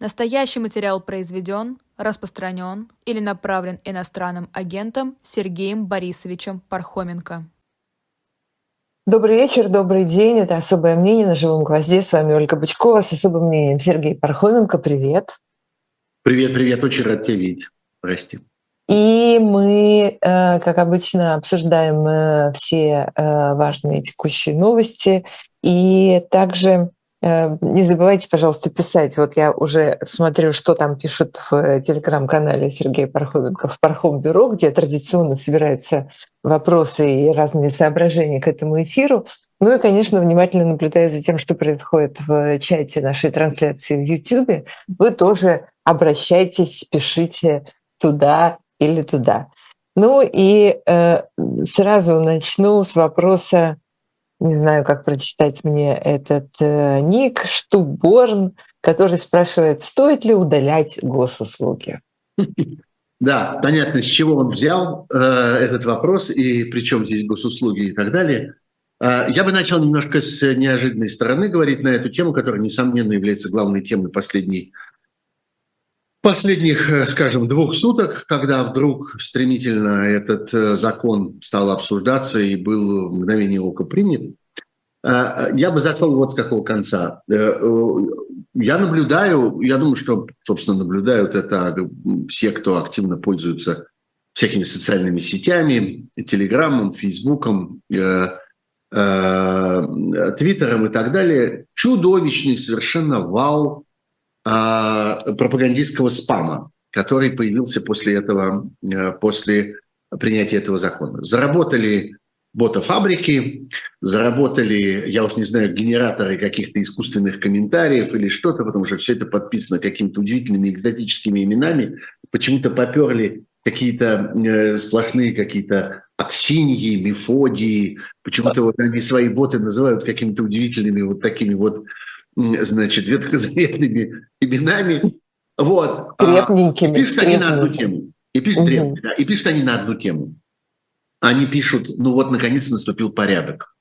Настоящий материал произведен, распространен или направлен иностранным агентом Сергеем Борисовичем Пархоменко. Добрый вечер, добрый день. Это «Особое мнение» на «Живом гвозде». С вами Ольга Бычкова с особым мнением. Сергей Пархоменко, привет. Привет, привет. Очень рад тебя видеть. Прости. И мы, э, как обычно, обсуждаем э, все э, важные текущие новости. И также не забывайте, пожалуйста, писать. Вот я уже смотрю, что там пишут в телеграм-канале Сергея Пархоменко в Пархом-бюро, где традиционно собираются вопросы и разные соображения к этому эфиру. Ну и, конечно, внимательно наблюдая за тем, что происходит в чате нашей трансляции в YouTube, вы тоже обращайтесь, пишите туда или туда. Ну и э, сразу начну с вопроса не знаю, как прочитать мне этот э, ник, Штуборн, который спрашивает, стоит ли удалять госуслуги. Да, понятно, с чего он взял э, этот вопрос и причем здесь госуслуги и так далее. Э, я бы начал немножко с неожиданной стороны говорить на эту тему, которая, несомненно, является главной темой последней последних, э, скажем, двух суток, когда вдруг стремительно этот э, закон стал обсуждаться и был в мгновение ока принят, э, я бы зашел вот с какого конца. Я наблюдаю, я думаю, что, собственно, наблюдают это все, кто активно пользуется всякими социальными сетями, телеграммом, фейсбуком, твиттером и так далее. Чудовищный совершенно вал пропагандистского спама, который появился после этого, э, после принятия этого закона. Заработали ботофабрики, заработали, я уж не знаю, генераторы каких-то искусственных комментариев или что-то, потому что все это подписано какими-то удивительными экзотическими именами. Почему-то поперли какие-то э, сплошные какие-то Аксиньи, Мефодии. Почему-то вот они свои боты называют какими-то удивительными вот такими вот значит, ветхозаветными именами. Вот. Трепненькими. А, пишут они на одну тему. И пишут, угу. да, и пишут они на одну тему. Они пишут, ну вот, наконец наступил порядок.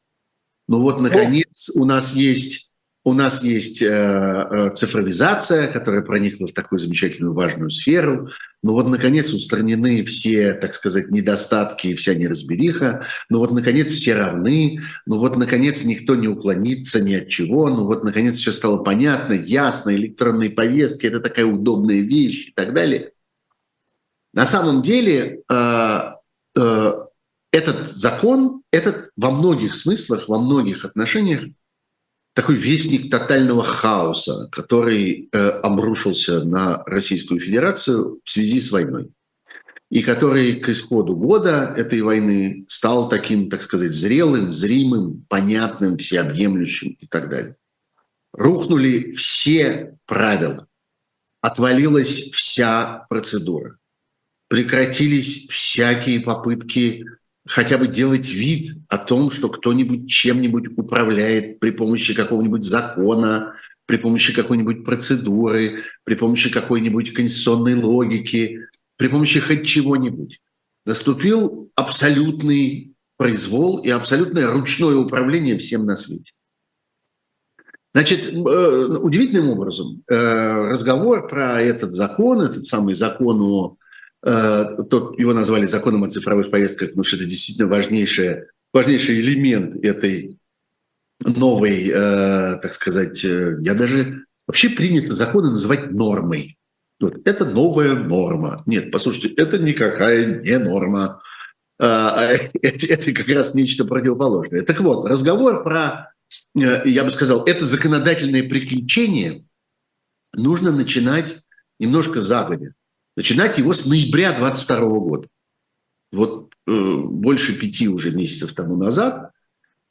Ну вот, наконец, у нас есть у нас есть э, э, цифровизация, которая проникла в такую замечательную важную сферу. Ну вот, наконец, устранены все, так сказать, недостатки и вся неразбериха. Ну вот, наконец, все равны. Ну вот, наконец, никто не уклонится ни от чего. Ну вот, наконец, все стало понятно, ясно, электронные повестки – это такая удобная вещь и так далее. На самом деле, э, этот закон, этот во многих смыслах, во многих отношениях такой вестник тотального хаоса, который э, обрушился на Российскую Федерацию в связи с войной. И который к исходу года этой войны стал таким, так сказать, зрелым, зримым, понятным, всеобъемлющим и так далее. Рухнули все правила, отвалилась вся процедура, прекратились всякие попытки хотя бы делать вид о том, что кто-нибудь чем-нибудь управляет при помощи какого-нибудь закона, при помощи какой-нибудь процедуры, при помощи какой-нибудь конституционной логики, при помощи хоть чего-нибудь. Наступил абсолютный произвол и абсолютное ручное управление всем на свете. Значит, э, удивительным образом э, разговор про этот закон, этот самый закон о тот, его назвали законом о цифровых повестках, потому что это действительно важнейший, важнейший элемент этой новой, э, так сказать, э, я даже вообще принято законы называть нормой. Вот, это новая норма. Нет, послушайте, это никакая не норма. Это, это как раз нечто противоположное. Так вот, разговор про, я бы сказал, это законодательное приключение нужно начинать немножко загодя начинать его с ноября 22 года. Вот э, больше пяти уже месяцев тому назад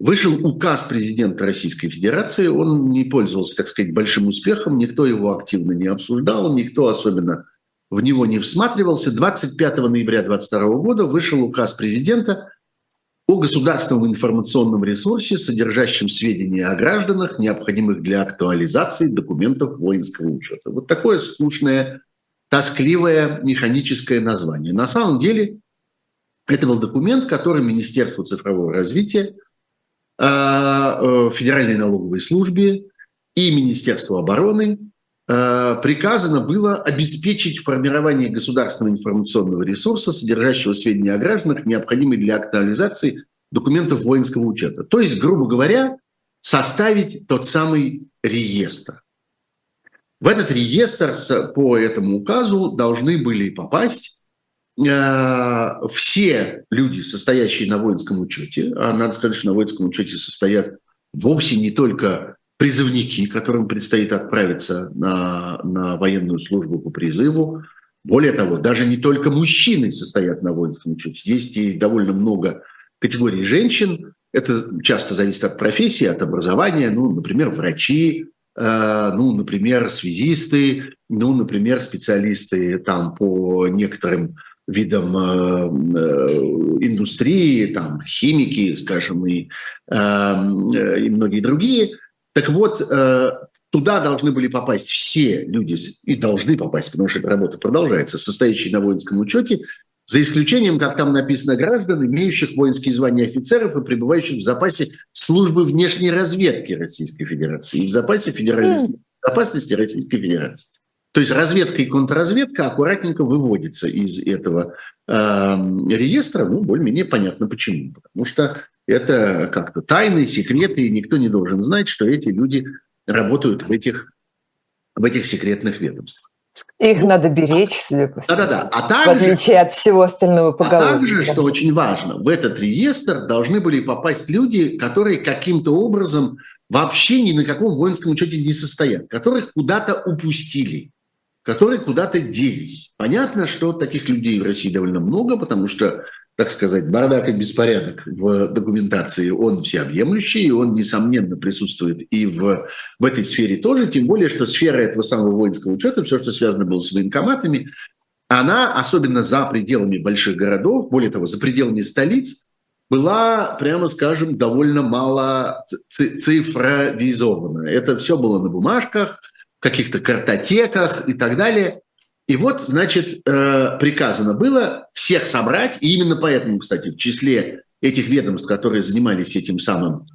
вышел указ президента Российской Федерации. Он не пользовался, так сказать, большим успехом, никто его активно не обсуждал, никто особенно в него не всматривался. 25 ноября 2022 года вышел указ президента о государственном информационном ресурсе, содержащем сведения о гражданах, необходимых для актуализации документов воинского учета. Вот такое скучное тоскливое механическое название. На самом деле это был документ, который Министерство цифрового развития, а, э, Федеральной налоговой службе и Министерство обороны э, приказано было обеспечить формирование государственного информационного ресурса, содержащего сведения о гражданах, необходимые для актуализации документов воинского учета. То есть, грубо говоря, составить тот самый реестр. В этот реестр по этому указу должны были попасть э, все люди, состоящие на воинском учете. А надо сказать, что на воинском учете состоят вовсе не только призывники, которым предстоит отправиться на, на военную службу по призыву. Более того, даже не только мужчины состоят на воинском учете. Есть и довольно много категорий женщин. Это часто зависит от профессии, от образования. Ну, например, врачи, ну, например, связисты, ну, например, специалисты там по некоторым видам э, э, индустрии, там химики, скажем, и, и многие другие – так вот, э, туда должны были попасть все люди, и должны попасть, потому что эта работа продолжается, состоящие на воинском учете, за исключением, как там написано, граждан, имеющих воинские звания офицеров и пребывающих в запасе службы внешней разведки Российской Федерации и в запасе федеральной безопасности Российской Федерации. То есть разведка и контрразведка аккуратненько выводится из этого э, реестра, ну, более-менее понятно почему. Потому что это как-то тайны, секреты, и никто не должен знать, что эти люди работают в этих, в этих секретных ведомствах. Их ну, надо беречь, судя по всему. Да-да-да. А также, в отличие от всего остального поголовья. А также, что очень важно, в этот реестр должны были попасть люди, которые каким-то образом вообще ни на каком воинском учете не состоят, которых куда-то упустили, которые куда-то делись. Понятно, что таких людей в России довольно много, потому что так сказать, бардак и беспорядок в документации, он всеобъемлющий, и он, несомненно, присутствует и в, в этой сфере тоже, тем более, что сфера этого самого воинского учета, все, что связано было с военкоматами, она, особенно за пределами больших городов, более того, за пределами столиц, была, прямо скажем, довольно мало цифровизована. Это все было на бумажках, в каких-то картотеках и так далее. И вот, значит, э, приказано было всех собрать, и именно поэтому, кстати, в числе этих ведомств, которые занимались этим самым,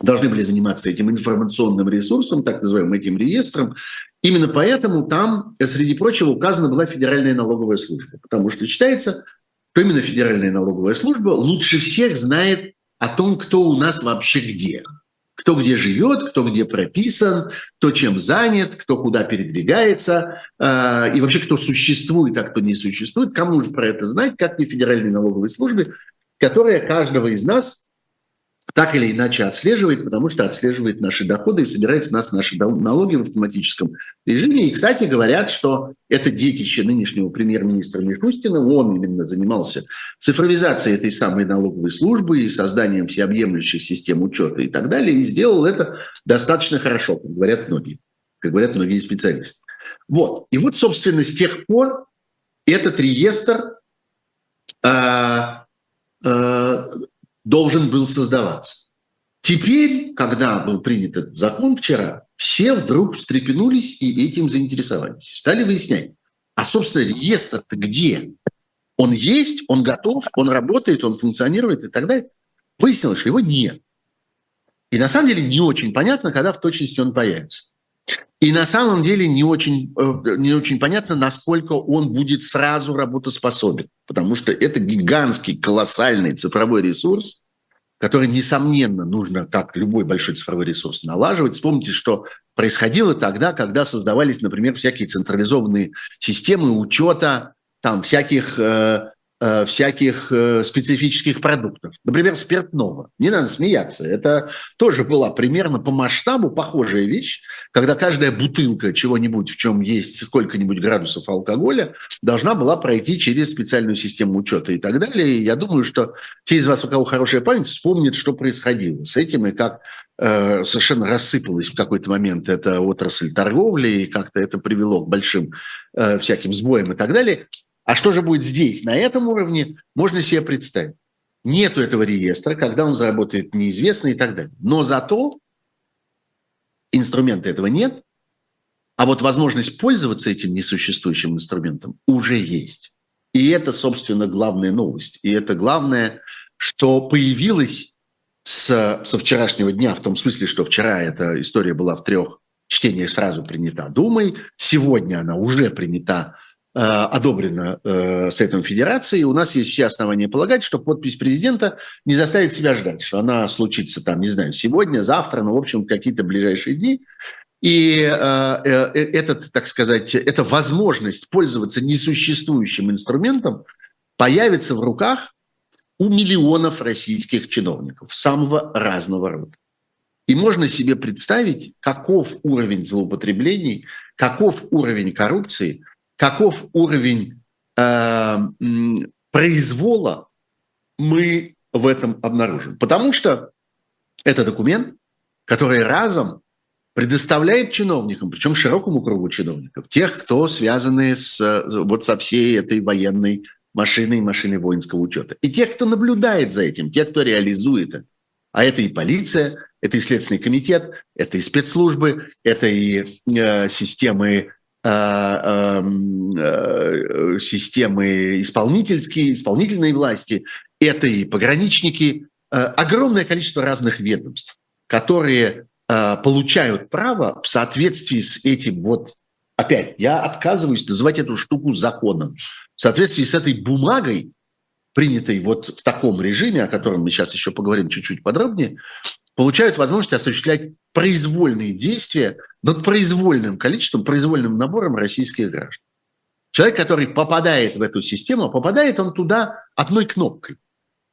должны были заниматься этим информационным ресурсом, так называемым этим реестром, именно поэтому там, э, среди прочего, указана была Федеральная налоговая служба, потому что считается, что именно Федеральная налоговая служба лучше всех знает о том, кто у нас вообще где – кто где живет, кто где прописан, кто чем занят, кто куда передвигается, э, и вообще кто существует, а кто не существует. Кому же про это знать, как не Федеральной налоговой службе, которая каждого из нас так или иначе отслеживает, потому что отслеживает наши доходы и собирает с нас наши налоги в автоматическом режиме. И, кстати, говорят, что это детище нынешнего премьер-министра Мишустина, он именно занимался цифровизацией этой самой налоговой службы и созданием всеобъемлющих систем учета и так далее, и сделал это достаточно хорошо, как говорят многие, как говорят многие специалисты. Вот. И вот, собственно, с тех пор этот реестр а, должен был создаваться. Теперь, когда был принят этот закон вчера, все вдруг встрепенулись и этим заинтересовались. Стали выяснять, а, собственно, реестр-то где? Он есть, он готов, он работает, он функционирует и так далее. Выяснилось, что его нет. И на самом деле не очень понятно, когда в точности он появится. И на самом деле не очень, э, не очень понятно, насколько он будет сразу работоспособен, потому что это гигантский, колоссальный цифровой ресурс, который, несомненно, нужно, как любой большой цифровой ресурс, налаживать. Вспомните, что происходило тогда, когда создавались, например, всякие централизованные системы учета там всяких э, всяких э, специфических продуктов. Например, спиртного. Не надо смеяться. Это тоже была примерно по масштабу похожая вещь, когда каждая бутылка чего-нибудь, в чем есть сколько-нибудь градусов алкоголя, должна была пройти через специальную систему учета и так далее. И я думаю, что те из вас, у кого хорошая память, вспомнят, что происходило с этим и как э, совершенно рассыпалась в какой-то момент эта отрасль торговли, и как-то это привело к большим э, всяким сбоям и так далее. А что же будет здесь, на этом уровне, можно себе представить. Нету этого реестра, когда он заработает неизвестно и так далее. Но зато инструмента этого нет, а вот возможность пользоваться этим несуществующим инструментом уже есть. И это, собственно, главная новость. И это главное, что появилось с, со вчерашнего дня, в том смысле, что вчера эта история была в трех чтение сразу принята Думой, сегодня она уже принята одобрено э, Советом Федерации. У нас есть все основания полагать, что подпись президента не заставит себя ждать, что она случится там, не знаю, сегодня, завтра, ну, в общем, какие-то ближайшие дни. И э, э, э этот, так сказать, эта возможность пользоваться несуществующим инструментом появится в руках у миллионов российских чиновников самого разного рода. И можно себе представить, каков уровень злоупотреблений, каков уровень коррупции – каков уровень э, произвола, мы в этом обнаружим. Потому что это документ, который разом предоставляет чиновникам, причем широкому кругу чиновников, тех, кто связаны с, вот со всей этой военной машиной, машиной воинского учета. И тех, кто наблюдает за этим, тех, кто реализует это. А это и полиция, это и Следственный комитет, это и спецслужбы, это и э, системы системы исполнительские, исполнительной власти, это и пограничники, э, огромное количество разных ведомств, которые получают право в соответствии с этим вот опять, я отказываюсь называть эту штуку законом. В соответствии с этой бумагой, принятой вот в таком режиме, о котором мы сейчас еще поговорим чуть-чуть подробнее, получают возможность осуществлять произвольные действия над произвольным количеством, произвольным набором российских граждан. Человек, который попадает в эту систему, попадает он туда одной кнопкой,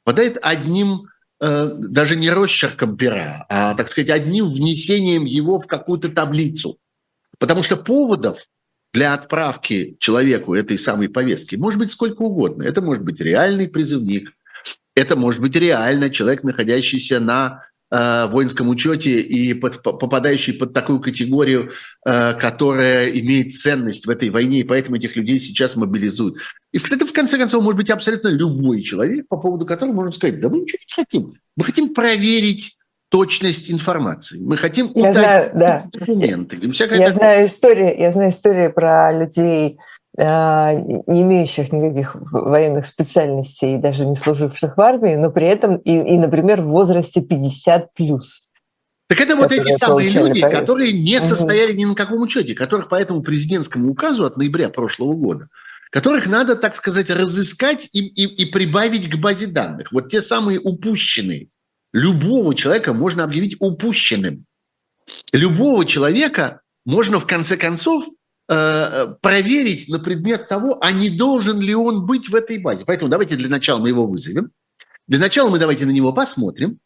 попадает одним, э, даже не росчерком пера, а, так сказать, одним внесением его в какую-то таблицу. Потому что поводов для отправки человеку этой самой повестки может быть сколько угодно. Это может быть реальный призывник, это может быть реально человек, находящийся на Э, воинском учете и под, попадающий под такую категорию, э, которая имеет ценность в этой войне, и поэтому этих людей сейчас мобилизуют. И это, в конце концов, может быть абсолютно любой человек, по поводу которого можно сказать, да мы ничего не хотим. Мы хотим проверить точность информации. Мы хотим уточнить да. документы. Я знаю истории, я знаю истории про людей, не имеющих никаких военных специальностей и даже не служивших в армии, но при этом и, и например, в возрасте 50 плюс. Так это вот эти самые люди, повестку. которые не состояли ни на каком учете, которых по этому президентскому указу от ноября прошлого года, которых надо, так сказать, разыскать и, и, и прибавить к базе данных. Вот те самые упущенные. Любого человека можно объявить упущенным. Любого человека можно в конце концов проверить на предмет того, а не должен ли он быть в этой базе. Поэтому давайте для начала мы его вызовем. Для начала мы давайте на него посмотрим,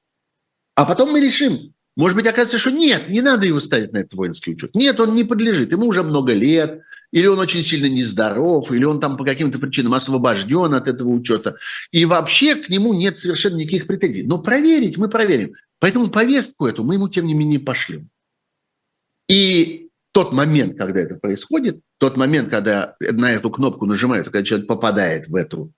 а потом мы решим. Может быть, окажется, что нет, не надо его ставить на этот воинский учет. Нет, он не подлежит. Ему уже много лет, или он очень сильно нездоров, или он там по каким-то причинам освобожден от этого учета. И вообще к нему нет совершенно никаких претензий. Но проверить мы проверим. Поэтому повестку эту мы ему, тем не менее, пошлем. И тот момент, когда это происходит, тот момент, когда на эту кнопку нажимают, когда человек попадает в эту,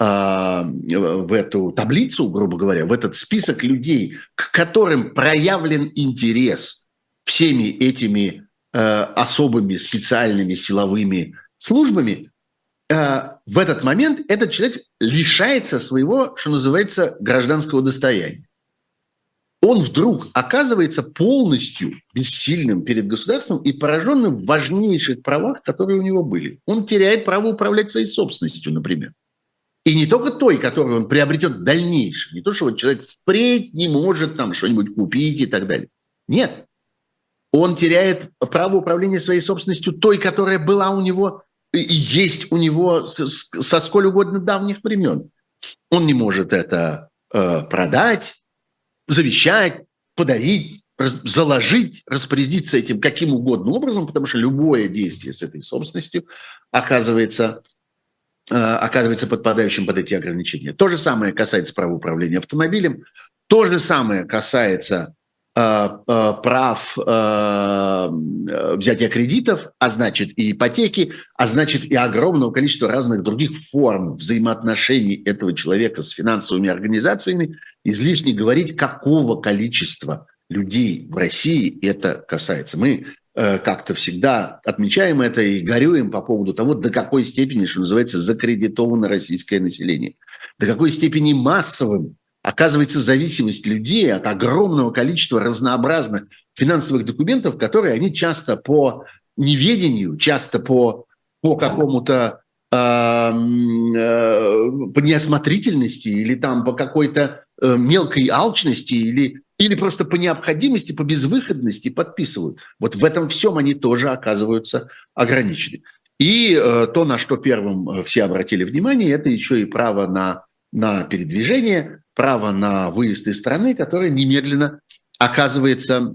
э, в эту таблицу, грубо говоря, в этот список людей, к которым проявлен интерес всеми этими э, особыми специальными силовыми службами, э, в этот момент этот человек лишается своего, что называется, гражданского достояния он вдруг оказывается полностью бессильным перед государством и пораженным в важнейших правах, которые у него были. Он теряет право управлять своей собственностью, например. И не только той, которую он приобретет в дальнейшем. Не то, что вот человек впредь не может там что-нибудь купить и так далее. Нет. Он теряет право управления своей собственностью той, которая была у него и есть у него со сколь угодно давних времен. Он не может это э, продать, завещать, подарить, заложить, распорядиться этим каким угодно образом, потому что любое действие с этой собственностью оказывается, э, оказывается подпадающим под эти ограничения. То же самое касается права управления автомобилем, то же самое касается прав взятия кредитов, а значит и ипотеки, а значит и огромного количества разных других форм взаимоотношений этого человека с финансовыми организациями, излишне говорить, какого количества людей в России это касается. Мы э, как-то всегда отмечаем это и горюем по поводу того, до какой степени, что называется, закредитовано российское население, до какой степени массовым оказывается зависимость людей от огромного количества разнообразных финансовых документов, которые они часто по неведению, часто по, по какому-то э, э, по неосмотрительности или там по какой-то э, мелкой алчности или, или просто по необходимости, по безвыходности подписывают. Вот в этом всем они тоже оказываются ограничены. И э, то, на что первым э, все обратили внимание, это еще и право на, на передвижение, право на выезд из страны, которое немедленно оказывается,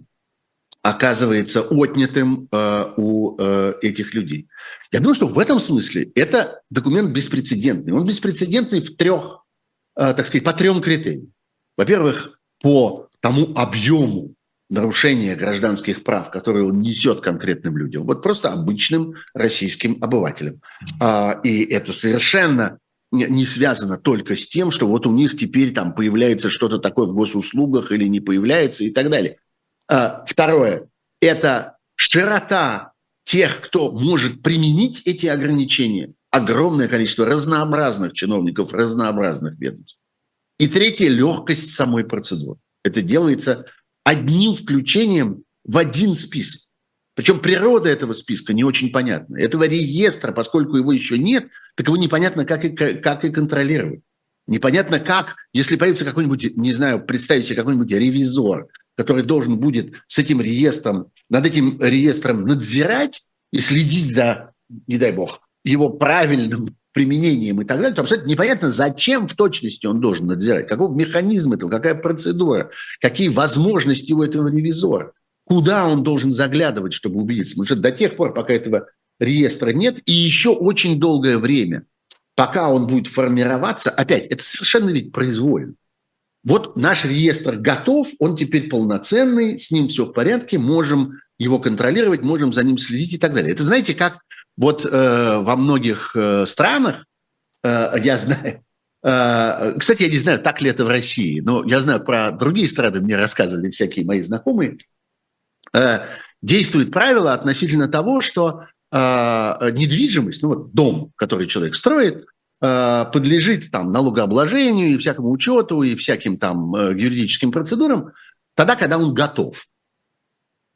оказывается отнятым э, у э, этих людей. Я думаю, что в этом смысле это документ беспрецедентный. Он беспрецедентный в трех, э, так сказать, по трем критериям. Во-первых, по тому объему нарушения гражданских прав, которые он несет конкретным людям, вот просто обычным российским обывателям. А, и это совершенно не связано только с тем, что вот у них теперь там появляется что-то такое в госуслугах или не появляется и так далее. А, второе – это широта тех, кто может применить эти ограничения. Огромное количество разнообразных чиновников, разнообразных ведомств. И третье – легкость самой процедуры. Это делается одним включением в один список. Причем природа этого списка не очень понятна. Этого реестра, поскольку его еще нет, так его непонятно, как и, как и контролировать. Непонятно как, если появится какой-нибудь, не знаю, представить себе какой-нибудь ревизор, который должен будет с этим реестром, над этим реестром надзирать и следить за, не дай бог, его правильным применением и так далее, то абсолютно непонятно, зачем в точности он должен надзирать, каков механизм этого, какая процедура, какие возможности у этого ревизора куда он должен заглядывать, чтобы убедиться. Потому что до тех пор, пока этого реестра нет, и еще очень долгое время, пока он будет формироваться, опять, это совершенно ведь произвольно. Вот наш реестр готов, он теперь полноценный, с ним все в порядке, можем его контролировать, можем за ним следить и так далее. Это знаете, как вот э, во многих э, странах, э, я знаю, э, кстати, я не знаю, так ли это в России, но я знаю про другие страны, мне рассказывали всякие мои знакомые, Э, действует правило относительно того, что э, недвижимость, ну вот дом, который человек строит, э, подлежит там налогообложению и всякому учету и всяким там юридическим процедурам тогда, когда он готов.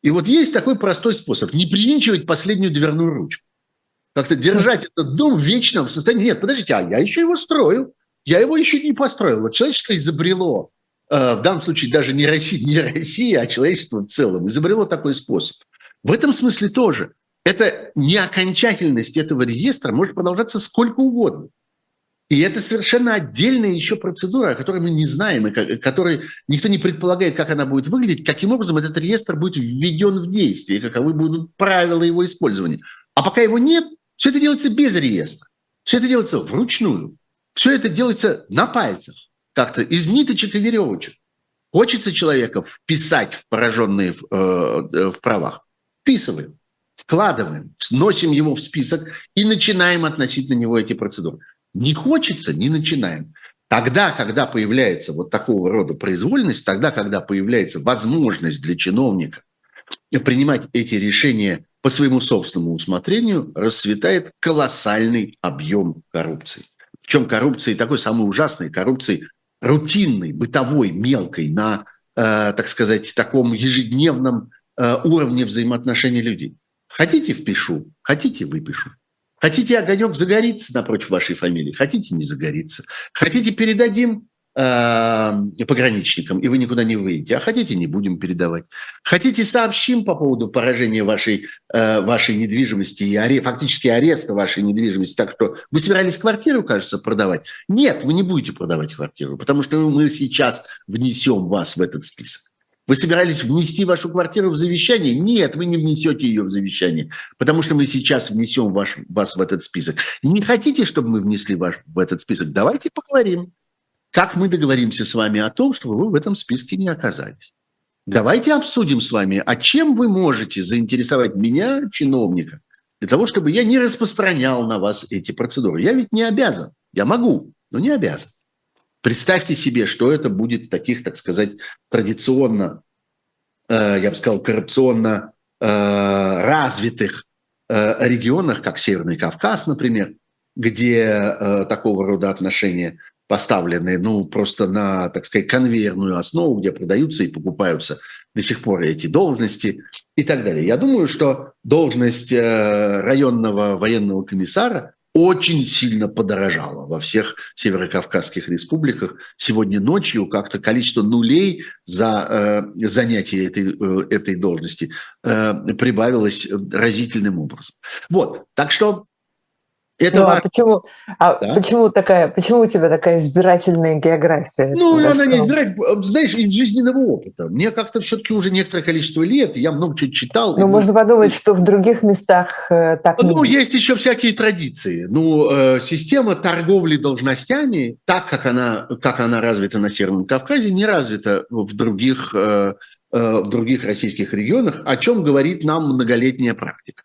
И вот есть такой простой способ – не привинчивать последнюю дверную ручку. Как-то держать этот дом вечно в состоянии, нет, подождите, а я еще его строю, я его еще не построил. Вот человечество изобрело Э, в данном случае даже не Россия, не Россия, а человечество в целом изобрело такой способ. В этом смысле тоже. Это не окончательность этого реестра может продолжаться сколько угодно. И это совершенно отдельная еще процедура, о которой мы не знаем, и которой никто не предполагает, как она будет выглядеть, каким образом этот реестр будет введен в действие, каковы будут правила его использования. А пока его нет, все это делается без реестра. Все это делается вручную. Все это делается на пальцах как-то из ниточек и веревочек. Хочется человека вписать в пораженные в, э, в правах. Вписываем, вкладываем, сносим его в список и начинаем относить на него эти процедуры. Не хочется, не начинаем. Тогда, когда появляется вот такого рода произвольность, тогда, когда появляется возможность для чиновника принимать эти решения по своему собственному усмотрению, расцветает колоссальный объем коррупции. Причем коррупции такой самой ужасной, коррупции рутинной, бытовой, мелкой, на, э, так сказать, таком ежедневном э, уровне взаимоотношений людей. Хотите – впишу, хотите – выпишу. Хотите огонек загорится напротив вашей фамилии, хотите – не загорится. Хотите – передадим пограничникам, и вы никуда не выйдете. А хотите, не будем передавать. Хотите, сообщим по поводу поражения вашей, э, вашей недвижимости и аре, фактически ареста вашей недвижимости. Так что вы собирались квартиру, кажется, продавать? Нет, вы не будете продавать квартиру, потому что мы сейчас внесем вас в этот список. Вы собирались внести вашу квартиру в завещание? Нет, вы не внесете ее в завещание, потому что мы сейчас внесем ваш, вас в этот список. Не хотите, чтобы мы внесли ваш в этот список? Давайте поговорим. Как мы договоримся с вами о том, чтобы вы в этом списке не оказались? Давайте обсудим с вами, а чем вы можете заинтересовать меня, чиновника, для того, чтобы я не распространял на вас эти процедуры. Я ведь не обязан. Я могу, но не обязан. Представьте себе, что это будет таких, так сказать, традиционно, э, я бы сказал, коррупционно э, развитых э, регионах, как Северный Кавказ, например, где такого рода отношения поставлены, ну, просто на, так сказать, конвейерную основу, где продаются и покупаются до сих пор эти должности и так далее. Я думаю, что должность э, районного военного комиссара очень сильно подорожала во всех северокавказских республиках. Сегодня ночью как-то количество нулей за э, занятие этой, э, этой должности э, прибавилось разительным образом. Вот, так что это ну, а почему, а да? почему такая, почему у тебя такая избирательная география? Ну, она что? не избирательная, знаешь, из жизненного опыта. Мне как-то все-таки уже некоторое количество лет, я много чего читал. Ну, можно подумать, что в других местах э, так Ну, не... есть еще всякие традиции. Ну, э, система торговли должностями, так как она, как она развита на Северном Кавказе, не развита в других, э, э, в других российских регионах, о чем говорит нам многолетняя практика.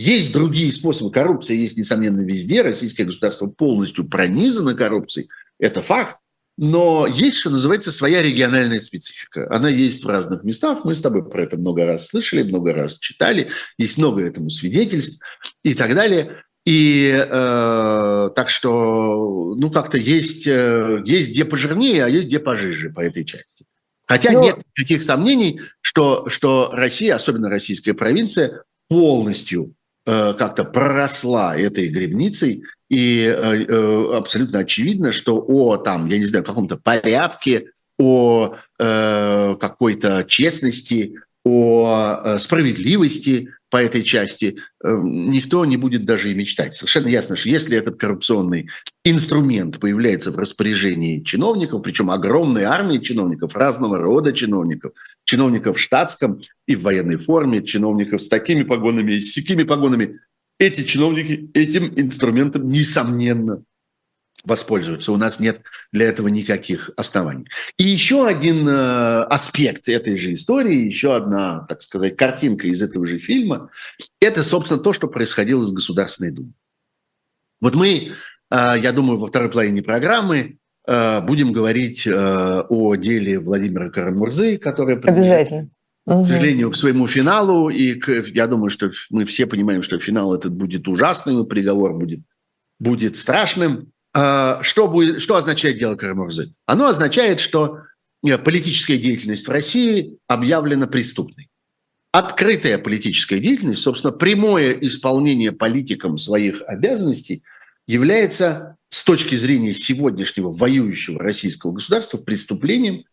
Есть другие способы. Коррупция есть, несомненно, везде. Российское государство полностью пронизано коррупцией. Это факт. Но есть, что называется, своя региональная специфика. Она есть в разных местах. Мы с тобой про это много раз слышали, много раз читали. Есть много этому свидетельств и так далее. И э, так что, ну, как-то есть, э, есть где пожирнее, а есть где пожиже по этой части. Хотя Но... нет никаких сомнений, что, что Россия, особенно российская провинция, полностью как-то проросла этой грибницей, и э, э, абсолютно очевидно, что о там, я не знаю, каком-то порядке, о какой-то честности, о справедливости по этой части никто не будет даже и мечтать. Совершенно ясно, что если этот коррупционный инструмент появляется в распоряжении чиновников, причем огромной армии чиновников, разного рода чиновников, чиновников в штатском и в военной форме, чиновников с такими погонами и с такими погонами. Эти чиновники этим инструментом, несомненно, воспользуются. У нас нет для этого никаких оснований. И еще один э, аспект этой же истории, еще одна, так сказать, картинка из этого же фильма, это, собственно, то, что происходило с Государственной Думой. Вот мы, э, я думаю, во второй половине программы будем говорить э, о деле Владимира Карамурзы, который Обязательно. к сожалению, к своему финалу. И к, я думаю, что мы все понимаем, что финал этот будет ужасным, и приговор будет, будет страшным. Э, что, будет, что означает дело Карамурзы? Оно означает, что политическая деятельность в России объявлена преступной. Открытая политическая деятельность, собственно, прямое исполнение политикам своих обязанностей является с точки зрения сегодняшнего воюющего российского государства преступлением,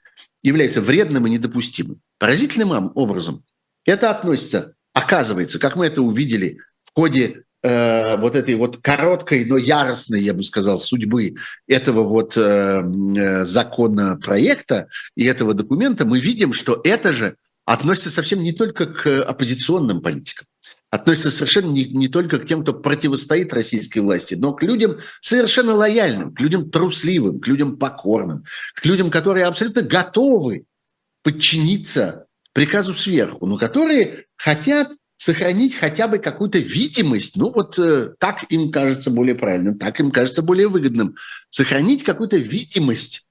является вредным и недопустимым. Поразительным образом это относится, оказывается, как мы это увидели в ходе э, вот этой вот короткой, но яростной, я бы сказал, судьбы этого вот э, э законопроекта и этого документа, мы видим, что это же относится совсем не только к оппозиционным политикам относится совершенно не, не только к тем, кто противостоит российской власти, но к людям совершенно лояльным, к людям трусливым, к людям покорным, к людям, которые абсолютно готовы подчиниться приказу сверху, но которые хотят сохранить хотя бы какую-то видимость, ну вот э, так им кажется более правильным, так им кажется более выгодным, сохранить какую-то видимость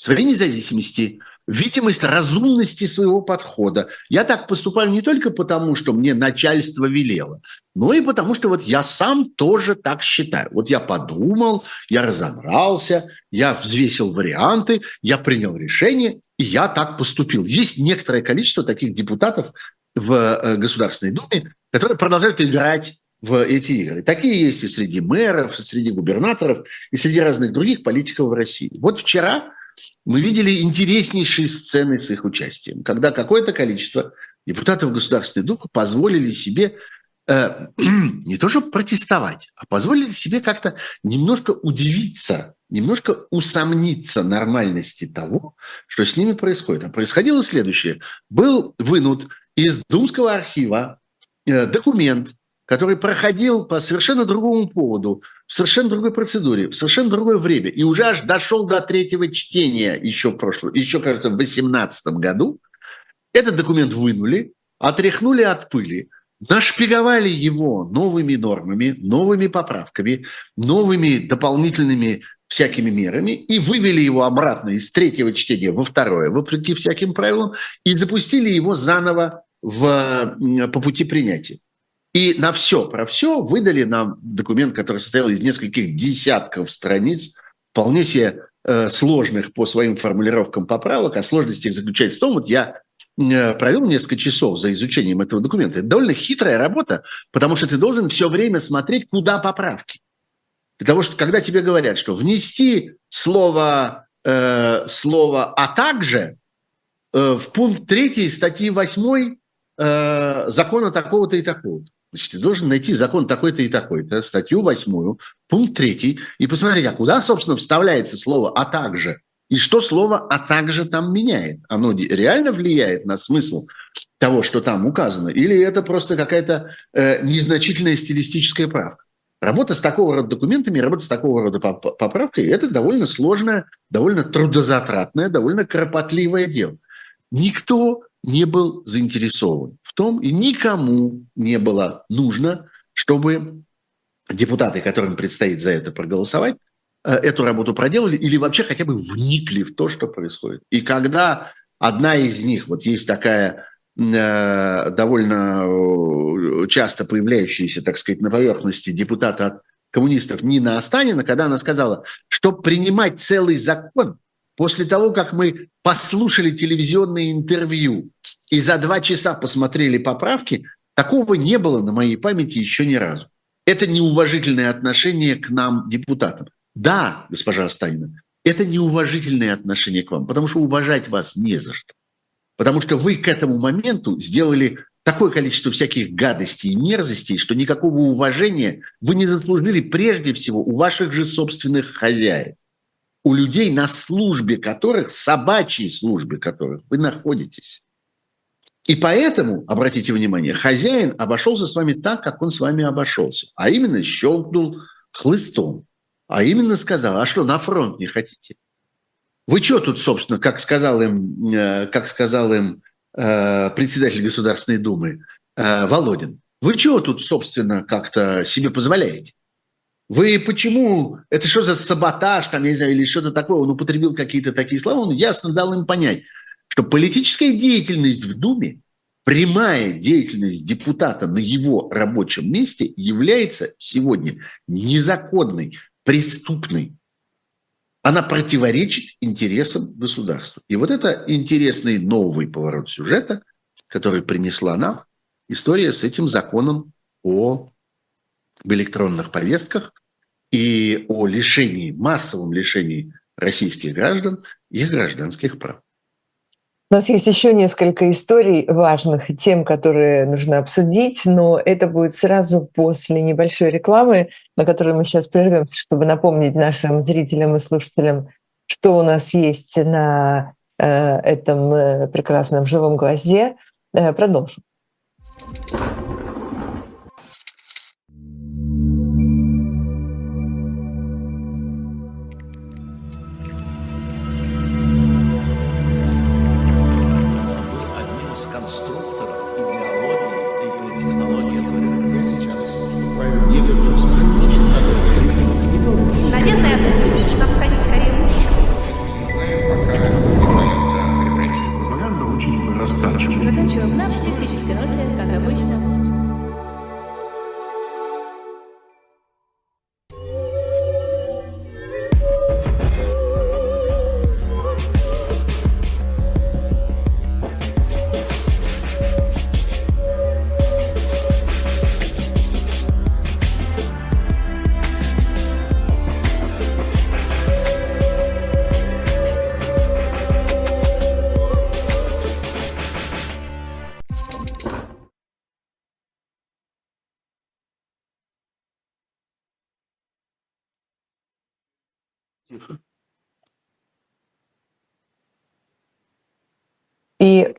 своей независимости, видимость разумности своего подхода. Я так поступаю не только потому, что мне начальство велело, но и потому, что вот я сам тоже так считаю. Вот я подумал, я разобрался, я взвесил варианты, я принял решение, и я так поступил. Есть некоторое количество таких депутатов в э, Государственной Думе, которые продолжают играть в эти игры. Такие есть и среди мэров, и среди губернаторов, и среди разных других политиков в России. Вот вчера мы видели интереснейшие сцены с их участием, когда какое-то количество депутатов Государственной Думы позволили себе э, не то чтобы протестовать, а позволили себе как-то немножко удивиться, немножко усомниться нормальности того, что с ними происходит. А происходило следующее. Был вынут из Думского архива э, документ, который проходил по совершенно другому поводу, в совершенно другой процедуре, в совершенно другое время, и уже аж дошел до третьего чтения еще в прошлом, еще, кажется, в 2018 году, этот документ вынули, отряхнули от пыли, нашпиговали его новыми нормами, новыми поправками, новыми дополнительными всякими мерами и вывели его обратно из третьего чтения во второе, вопреки всяким правилам, и запустили его заново в, по пути принятия. И на все про все выдали нам документ, который состоял из нескольких десятков страниц, вполне себе э, сложных по своим формулировкам поправок, а сложность их заключается в том, вот я э, провел несколько часов за изучением этого документа. Это довольно хитрая работа, потому что ты должен все время смотреть, куда поправки. Для того, что когда тебе говорят, что внести слово, э, слово «а также» э, в пункт 3 статьи 8 э, закона такого-то и такого-то. Значит, ты должен найти закон такой-то и такой-то, статью 8, пункт 3, и посмотреть, а куда, собственно, вставляется слово «а также», и что слово «а также» там меняет. Оно реально влияет на смысл того, что там указано, или это просто какая-то э, незначительная стилистическая правка. Работа с такого рода документами, работа с такого рода поправкой – это довольно сложное, довольно трудозатратное, довольно кропотливое дело. Никто не был заинтересован в том, и никому не было нужно, чтобы депутаты, которым предстоит за это проголосовать, э, эту работу проделали или вообще хотя бы вникли в то, что происходит. И когда одна из них, вот есть такая э, довольно э, часто появляющаяся, так сказать, на поверхности депутата от коммунистов Нина Останина, когда она сказала, что принимать целый закон – После того, как мы послушали телевизионные интервью и за два часа посмотрели поправки, такого не было на моей памяти еще ни разу. Это неуважительное отношение к нам, депутатам. Да, госпожа Останина, это неуважительное отношение к вам, потому что уважать вас не за что. Потому что вы к этому моменту сделали такое количество всяких гадостей и мерзостей, что никакого уважения вы не заслужили прежде всего у ваших же собственных хозяев у людей, на службе которых, собачьей службе которых вы находитесь. И поэтому, обратите внимание, хозяин обошелся с вами так, как он с вами обошелся. А именно щелкнул хлыстом. А именно сказал, а что, на фронт не хотите? Вы что тут, собственно, как сказал им, э, как сказал им э, председатель Государственной Думы э, Володин, вы чего тут, собственно, как-то себе позволяете? Вы почему, это что за саботаж, там, я не знаю, или что-то такое, он употребил какие-то такие слова, он ясно дал им понять, что политическая деятельность в Думе, прямая деятельность депутата на его рабочем месте является сегодня незаконной, преступной. Она противоречит интересам государства. И вот это интересный новый поворот сюжета, который принесла нам история с этим законом о в электронных повестках и о лишении, массовом лишении российских граждан их гражданских прав. У нас есть еще несколько историй важных, тем, которые нужно обсудить, но это будет сразу после небольшой рекламы, на которую мы сейчас прервемся, чтобы напомнить нашим зрителям и слушателям, что у нас есть на э, этом э, прекрасном живом глазе. Э, продолжим. И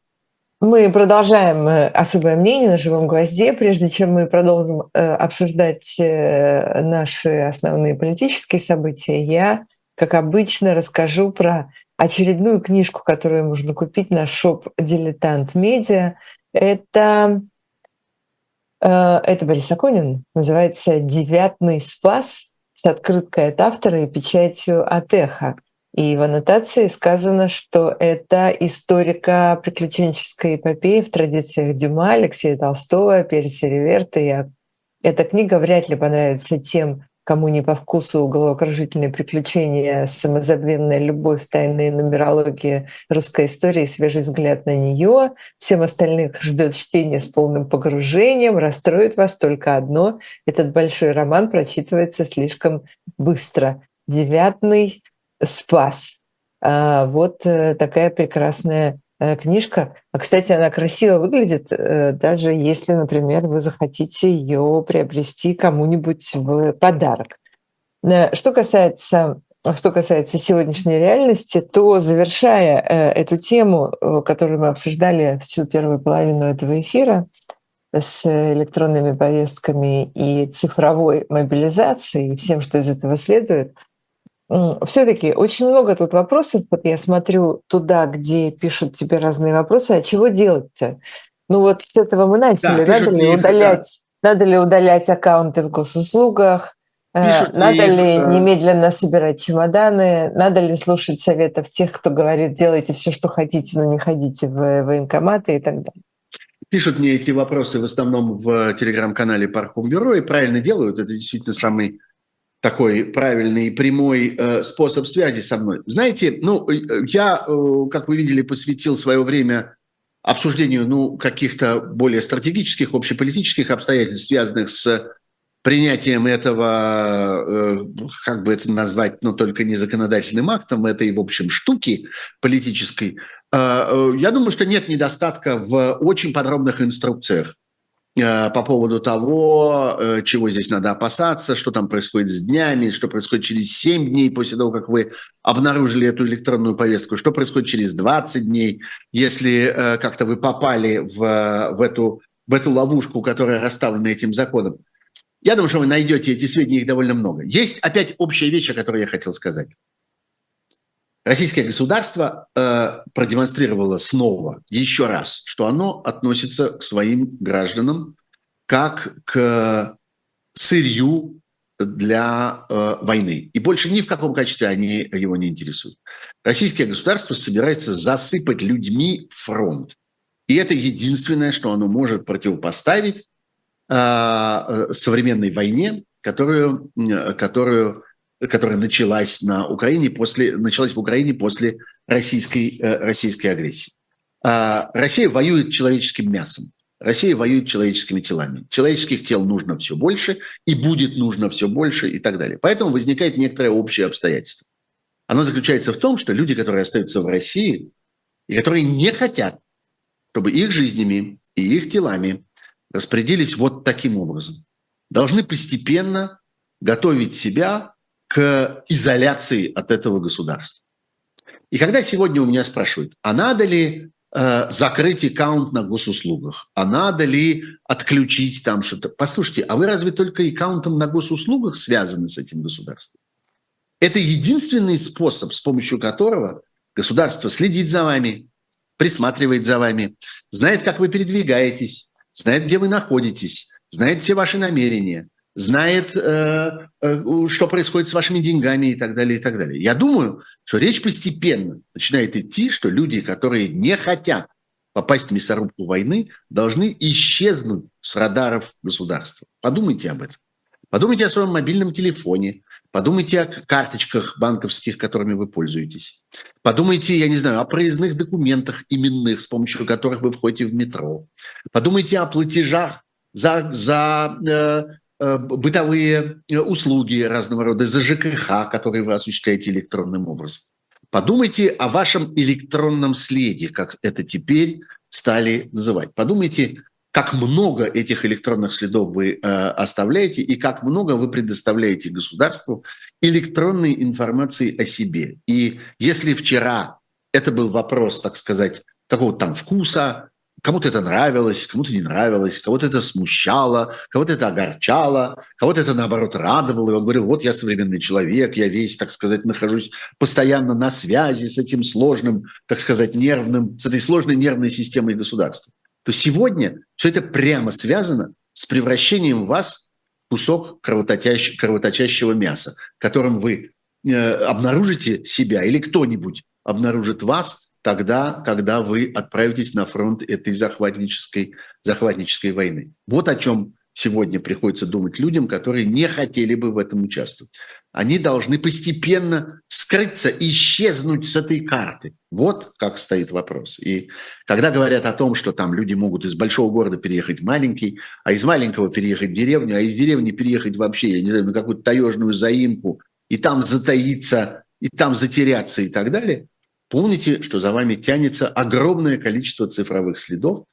мы продолжаем э, особое мнение на живом гвозде. Прежде чем мы продолжим э, обсуждать э, наши основные политические события, я, как обычно, расскажу про очередную книжку, которую можно купить на шоп «Дилетант Медиа». Это, это Борис Акунин, называется «Девятный спас» с открыткой от автора и печатью от «Эхо». И в аннотации сказано, что это историко-приключенческая эпопея в традициях Дюма, Алексея Толстого, Переса Реверта. И эта книга вряд ли понравится тем, кому не по вкусу головокружительные приключения, самозабвенная любовь, тайная нумерология русской истории, свежий взгляд на нее. Всем остальных ждет чтение с полным погружением. Расстроит вас только одно. Этот большой роман прочитывается слишком быстро. Девятный спас. А, вот э, такая прекрасная э, книжка. А, кстати, она красиво выглядит, э, даже если, например, вы захотите ее приобрести кому-нибудь в подарок. Что касается что касается сегодняшней реальности, то завершая эту тему, которую мы обсуждали всю первую половину этого эфира с электронными повестками и цифровой мобилизацией, и всем, что из этого следует – все-таки очень много тут вопросов. Вот я смотрю туда, где пишут тебе разные вопросы. А чего делать-то? Ну вот с этого мы начали. Да, надо, ли удалять, да. надо ли удалять аккаунты в госуслугах? Э, пишут надо ли их, немедленно собирать чемоданы? Надо ли слушать советов тех, кто говорит, делайте все, что хотите, но не ходите в военкоматы и так далее? Пишут мне эти вопросы в основном в телеграм-канале Парком Бюро и правильно делают. Это действительно самый такой правильный прямой э, способ связи со мной. Знаете, ну, э, я, э, как вы видели, посвятил свое время обсуждению ну, каких-то более стратегических, общеполитических обстоятельств, связанных с принятием этого, э, как бы это назвать, но только не законодательным актом, этой, в общем, штуки политической. Э, э, я думаю, что нет недостатка в очень подробных инструкциях по поводу того, э, чего здесь надо опасаться, что там происходит с днями, что происходит через 7 дней после того, как вы обнаружили эту электронную повестку, что происходит через 20 дней, если э, как-то вы попали в, в, эту, в эту ловушку, которая расставлена этим законом. Я думаю, что вы найдете эти сведения, их довольно много. Есть опять общая вещь, о которой я хотел сказать. Российское государство э, продемонстрировало снова, еще раз, что оно относится к своим гражданам как к сырью для э, войны. И больше ни в каком качестве они его не интересуют. Российское государство собирается засыпать людьми фронт. И это единственное, что оно может противопоставить э, э современной войне, которую, э, которую которая началась на Украине после, началась в Украине после российской, э, российской агрессии. А Россия воюет человеческим мясом. Россия воюет человеческими телами. Человеческих тел нужно все больше, и будет нужно все больше, и так далее. Поэтому возникает некоторое общее обстоятельство. Оно заключается в том, что люди, которые остаются в России, и которые не хотят, чтобы их жизнями и их телами распределились вот таким образом, должны постепенно готовить себя к изоляции от этого государства. И когда сегодня у меня спрашивают, а надо ли э, закрыть аккаунт на госуслугах, а надо ли отключить там что-то? Послушайте, а вы разве только аккаунтом на госуслугах связаны с этим государством? Это единственный способ, с помощью которого государство следит за вами, присматривает за вами, знает, как вы передвигаетесь, знает, где вы находитесь, знает все ваши намерения – знает, э, э, что происходит с вашими деньгами и так далее, и так далее. Я думаю, что речь постепенно начинает идти, что люди, которые не хотят попасть в мясорубку войны, должны исчезнуть с радаров государства. Подумайте об этом. Подумайте о своем мобильном телефоне, подумайте о карточках банковских, которыми вы пользуетесь. Подумайте, я не знаю, о проездных документах именных, с помощью которых вы входите в метро. Подумайте о платежах за, за э, бытовые э, услуги разного рода, за ЖКХ, которые вы осуществляете электронным образом. Подумайте о вашем электронном следе, как это теперь стали называть. Подумайте, как много этих электронных следов вы э, оставляете и как много вы предоставляете государству электронной информации о себе. И если вчера это был вопрос, так сказать, какого-то там вкуса, Кому-то это нравилось, кому-то не нравилось, кого-то это смущало, кого-то это огорчало, кого-то это, наоборот, радовало. И он говорил, вот я современный человек, я весь, так сказать, нахожусь постоянно на связи с этим сложным, так сказать, нервным, с этой сложной нервной системой государства. То сегодня все это прямо связано с превращением вас в кусок кровоточащего, кровоточащего мяса, которым вы э, обнаружите себя или кто-нибудь обнаружит вас – тогда, когда вы отправитесь на фронт этой захватнической, захватнической войны. Вот о чем сегодня приходится думать людям, которые не хотели бы в этом участвовать. Они должны постепенно скрыться, исчезнуть с этой карты. Вот как стоит вопрос. И когда говорят о том, что там люди могут из большого города переехать в маленький, а из маленького переехать в деревню, а из деревни переехать вообще, я не знаю, на какую-то таежную заимку, и там затаиться, и там затеряться и так далее, помните, что за вами тянется огромное количество цифровых следов,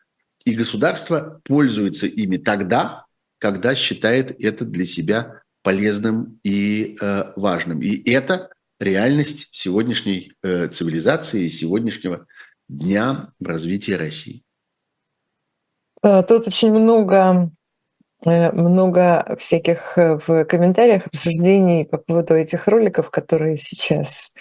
и государство пользуется ими тогда, когда считает это для себя полезным и э, важным. И это реальность сегодняшней э, цивилизации и сегодняшнего дня в развитии России. Э, тут очень много, э, много всяких э, в комментариях обсуждений по поводу этих роликов, которые сейчас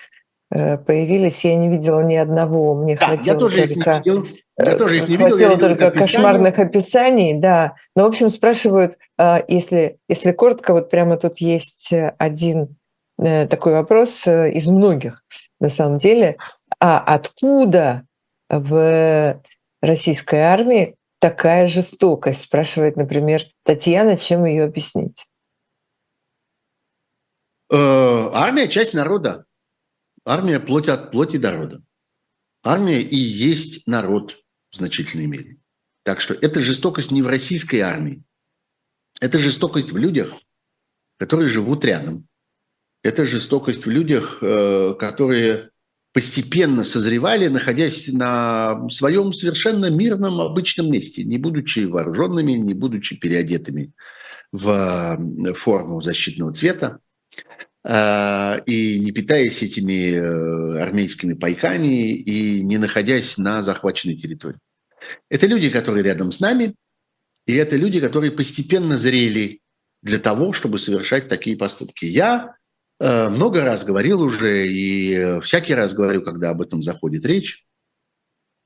появились. Я не видела ни одного. Мне да, хватило я тоже только... их не видел. Я тоже их не видел. Хватило только описаний. кошмарных описаний, да. Но, в общем, спрашивают, а, если, если коротко, вот прямо тут есть один э, такой вопрос э, из многих, на самом деле. А откуда в российской армии такая жестокость? Спрашивает, например, Татьяна, чем ее объяснить? Э, армия – часть народа. Армия – плоть от плоти до рода. Армия и есть народ в значительной мере. Так что эта жестокость не в российской армии. Это жестокость в людях, которые живут рядом. Это жестокость в людях, э, которые постепенно созревали, находясь на своем совершенно мирном, обычном месте, не будучи вооруженными, не будучи переодетыми в форму защитного цвета э, и не питаясь этими э, армейскими пайками и не находясь на захваченной территории. Это люди, которые рядом с нами, и это люди, которые постепенно зрели для того, чтобы совершать такие поступки. Я э, много раз говорил уже, и всякий раз говорю, когда об этом заходит речь,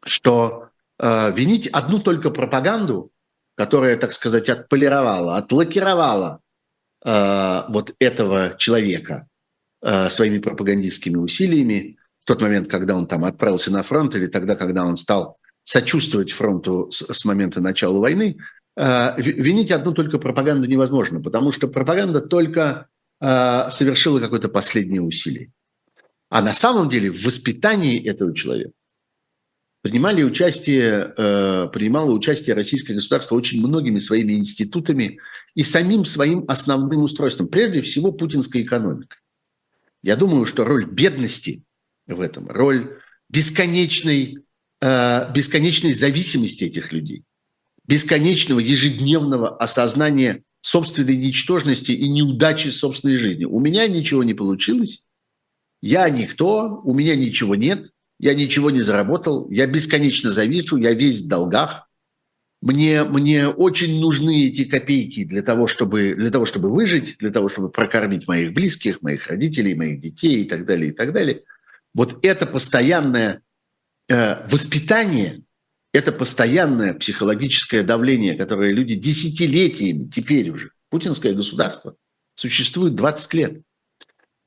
что э, винить одну только пропаганду, которая, так сказать, отполировала, отлакировала э, вот этого человека э, своими пропагандистскими усилиями в тот момент, когда он там отправился на фронт, или тогда, когда он стал сочувствовать фронту с, момента начала войны, э, винить одну только пропаганду невозможно, потому что пропаганда только совершила какое-то последнее усилие. А на самом деле в воспитании этого человека принимали участие, э, принимало участие российское государство очень многими своими институтами и самим своим основным устройством, прежде всего путинской экономикой. Я думаю, что роль бедности в этом, роль бесконечной Э, бесконечной зависимости этих людей, бесконечного ежедневного осознания собственной ничтожности и неудачи собственной жизни. У меня ничего не получилось, я никто, у меня ничего нет, я ничего не заработал, я бесконечно завишу, я весь в долгах, мне, мне очень нужны эти копейки для того, чтобы, для того, чтобы выжить, для того, чтобы прокормить моих близких, моих родителей, моих детей и так далее, и так далее. Вот это постоянное Э, воспитание – это постоянное психологическое давление, которое люди десятилетиями, теперь уже, путинское государство существует 20 лет.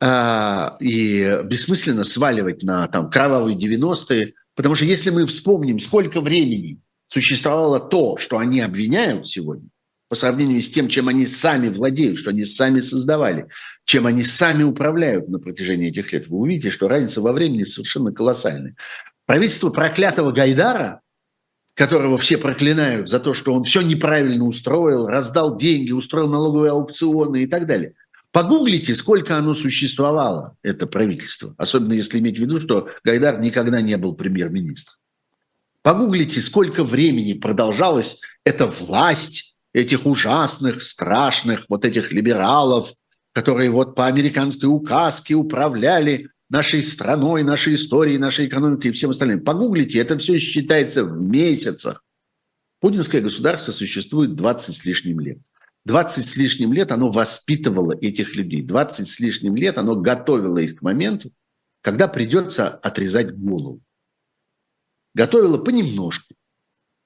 А, и бессмысленно сваливать на там, кровавые 90-е, потому что если мы вспомним, сколько времени существовало то, что они обвиняют сегодня, по сравнению с тем, чем они сами владеют, что они сами создавали, чем они сами управляют на протяжении этих лет, вы увидите, что разница во времени совершенно колоссальная. Правительство проклятого Гайдара, которого все проклинают за то, что он все неправильно устроил, раздал деньги, устроил налоговые аукционы и так далее. Погуглите, сколько оно существовало, это правительство. Особенно если иметь в виду, что Гайдар никогда не был премьер-министром. Погуглите, сколько времени продолжалась эта власть этих ужасных, страшных, вот этих либералов, которые вот по американской указке управляли нашей страной, нашей историей, нашей экономикой и всем остальным. Погуглите, это все считается в месяцах. Путинское государство существует 20 с лишним лет. 20 с лишним лет оно воспитывало этих людей. 20 с лишним лет оно готовило их к моменту, когда придется отрезать голову. Готовило понемножку.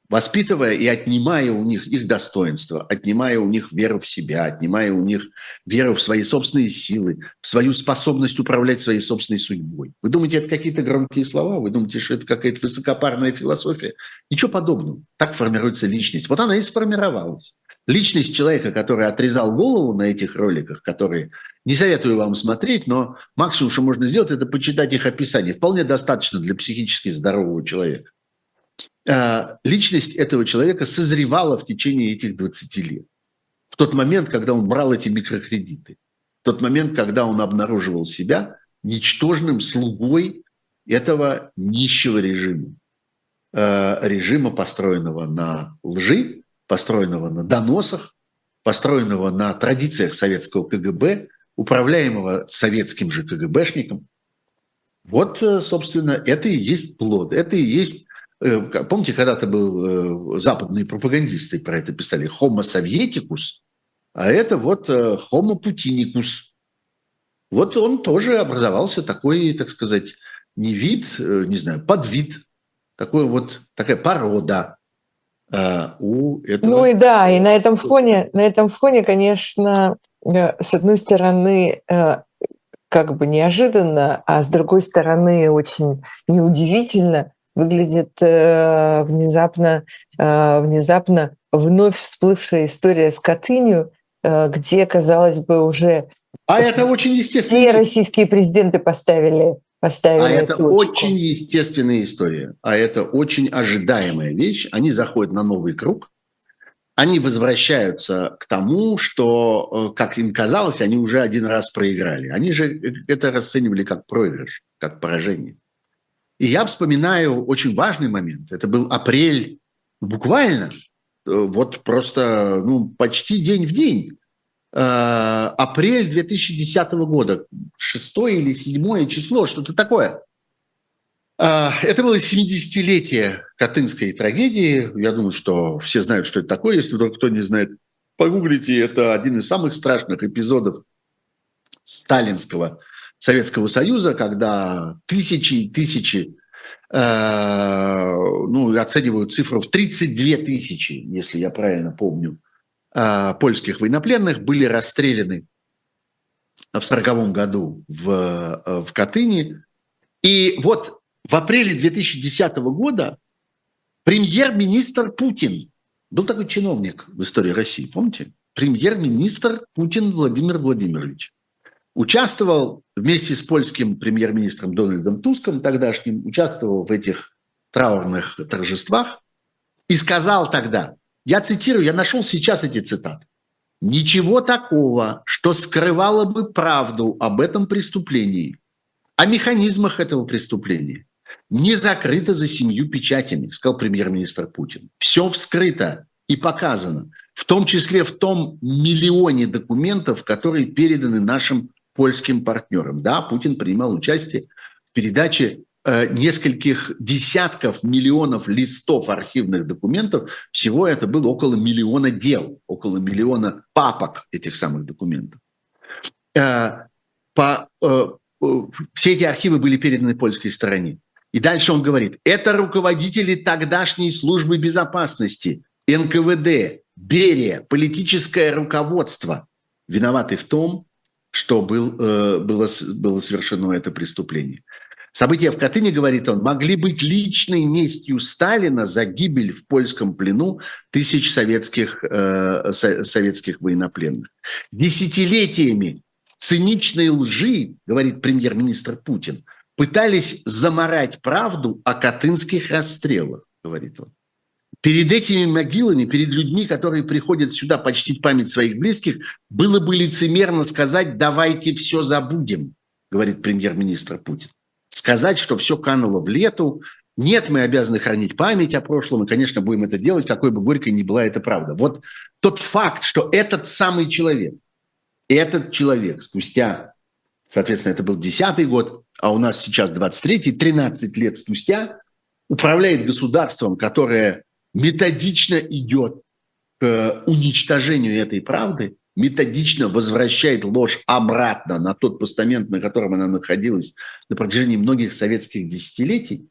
Воспитывая и отнимая у них их достоинство, отнимая у них веру в себя, отнимая у них веру в свои собственные силы, в свою способность управлять своей собственной судьбой. Вы думаете, это какие-то громкие слова? Вы думаете, что это какая-то высокопарная философия? Ничего подобного. Так формируется личность. Вот она и сформировалась. Личность человека, который отрезал голову на этих роликах, которые не советую вам смотреть, но максимум, что можно сделать, это почитать их описание. Вполне достаточно для психически здорового человека. А, личность этого человека созревала в течение этих 20 лет. В тот момент, когда он брал эти микрокредиты. В тот момент, когда он обнаруживал себя ничтожным слугой этого нищего режима. А, режима, построенного на лжи, построенного на доносах, построенного на традициях советского КГБ, управляемого советским же КГБшником. Вот, э, собственно, это и есть плод, это и есть Э, помните, когда-то был э, западные пропагандисты про это писали «homo sovieticus», а это вот э, «homo putinicus». Вот он тоже образовался такой, так сказать, не вид, не знаю, подвид, такой вот, такая порода у этого. Ну и да, и на этом фоне, на этом фоне, конечно, с одной стороны, как бы неожиданно, а с другой стороны, очень неудивительно – выглядит э, внезапно, э, внезапно вновь всплывшая история с Катынью, э, где, казалось бы, уже а это очень естественно. Все российские президенты поставили поставили. А это точку. очень естественная история, а это очень ожидаемая вещь. Они заходят на новый круг, они возвращаются к тому, что, как им казалось, они уже один раз проиграли. Они же это расценивали как проигрыш, как поражение. И я вспоминаю очень важный момент. Это был апрель, буквально, э, вот просто ну, почти день в день. Э, апрель 2010 года, 6 или 7 число, что-то такое. Э, это было 70-летие Катынской трагедии. Я думаю, что все знают, что это такое. Если вдруг кто не знает, погуглите. Это один из самых страшных эпизодов сталинского Советского Союза, когда тысячи и тысячи, э, ну, оценивают цифру в 32 тысячи, если я правильно помню, э, польских военнопленных были расстреляны в 1940 году в, э, в Катыни. И вот в апреле 2010 года премьер-министр Путин, был такой чиновник в истории России, помните? Премьер-министр Путин Владимир Владимирович участвовал вместе с польским премьер-министром Дональдом Туском, тогдашним, участвовал в этих траурных торжествах и сказал тогда, я цитирую, я нашел сейчас эти цитаты, «Ничего такого, что скрывало бы правду об этом преступлении, о механизмах этого преступления, не закрыто за семью печатями», сказал премьер-министр Путин. «Все вскрыто и показано, в том числе в том миллионе документов, которые переданы нашим польским партнерам. Да, Путин принимал участие в передаче э, нескольких десятков миллионов листов архивных документов. Всего это было около миллиона дел, около миллиона папок этих самых документов. Э, по, э, все эти архивы были переданы польской стороне. И дальше он говорит, это руководители тогдашней службы безопасности, НКВД, Берия, политическое руководство виноваты в том, что был, э, было, было совершено это преступление. События в Катыни, говорит он, могли быть личной местью Сталина за гибель в польском плену тысяч советских, э, советских военнопленных. Десятилетиями циничной лжи, говорит премьер-министр Путин, пытались заморать правду о катынских расстрелах, говорит он. Перед этими могилами, перед людьми, которые приходят сюда почтить память своих близких, было бы лицемерно сказать «давайте все забудем», говорит премьер-министр Путин. Сказать, что все кануло в лету, нет, мы обязаны хранить память о прошлом, и, конечно, будем это делать, какой бы горькой ни была эта правда. Вот тот факт, что этот самый человек, этот человек спустя, соответственно, это был 10 год, а у нас сейчас 23-й, 13 лет спустя, управляет государством, которое методично идет к уничтожению этой правды, методично возвращает ложь обратно на тот постамент, на котором она находилась на протяжении многих советских десятилетий,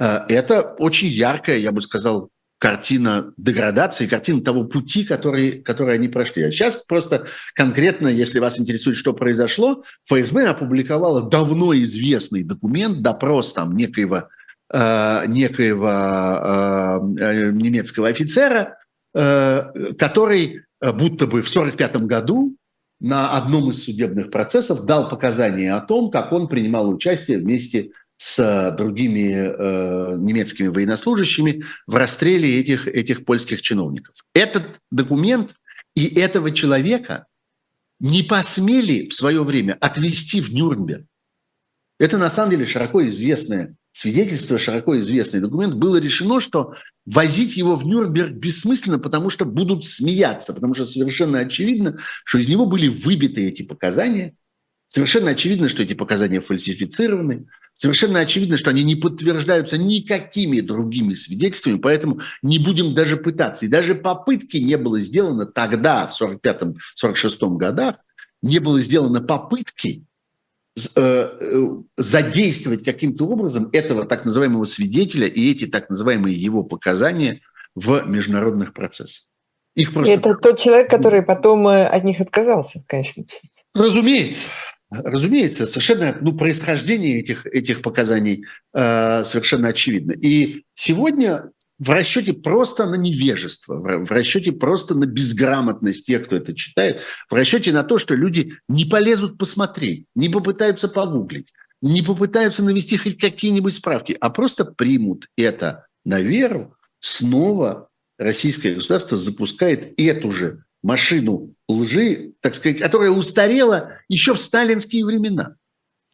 э, это очень яркое, я бы сказал, картина деградации, картина того пути, который, который они прошли. А сейчас просто конкретно, если вас интересует, что произошло, ФСБ опубликовала давно известный документ, допрос там некоего, некоего э, э немецкого офицера, э, который э, будто бы в 1945 году на одном из судебных процессов дал показания о том, как он принимал участие вместе с другими э, немецкими военнослужащими в расстреле этих, этих польских чиновников. Этот документ и этого человека не посмели в свое время отвести в Нюрнберг. Это на самом деле широко известное свидетельство, широко известный документ. Было решено, что возить его в Нюрнберг бессмысленно, потому что будут смеяться, потому что совершенно очевидно, что из него были выбиты эти показания, Совершенно очевидно, что эти показания фальсифицированы. Совершенно очевидно, что они не подтверждаются никакими другими свидетельствами, поэтому не будем даже пытаться. И даже попытки не было сделано тогда, в 45-46 годах, не было сделано попытки задействовать каким-то образом этого так называемого свидетеля и эти так называемые его показания в международных процессах. Их просто... Это тот человек, который потом э, от них отказался, конечно. Разумеется. Разумеется, совершенно ну, происхождение этих, этих показаний э, совершенно очевидно. И сегодня в расчете просто на невежество, в расчете просто на безграмотность тех, кто это читает, в расчете на то, что люди не полезут посмотреть, не попытаются погуглить, не попытаются навести хоть какие-нибудь справки, а просто примут это на веру, снова российское государство запускает эту же машину лжи, так сказать, которая устарела еще в сталинские времена.